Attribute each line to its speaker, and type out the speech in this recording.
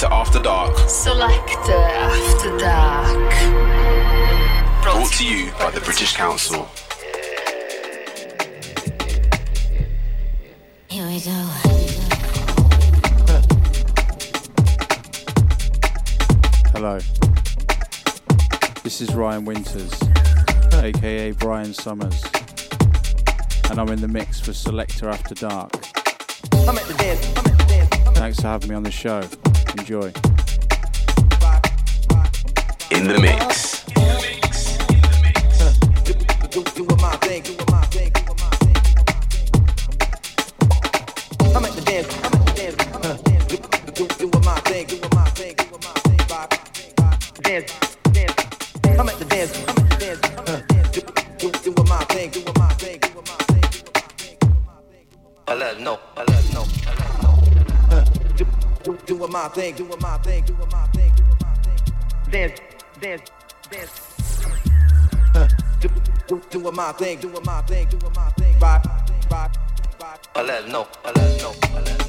Speaker 1: Selector After Dark.
Speaker 2: Selector After Dark.
Speaker 1: Brought to you by the British Council.
Speaker 3: Here we go.
Speaker 4: Hello. This is Ryan Winters, aka Brian Summers, and I'm in the mix for Selector After Dark. Thanks for having me on the show. Enjoy.
Speaker 1: In the mix.
Speaker 5: Doing my thing, thing, doing my thing, doing my thing, doing my thing. Dance, dance, dance. Do- do- Doing my thing, doing my thing, doing my thing. Vibe, vibe, vibe. I let her know, I let her know, I let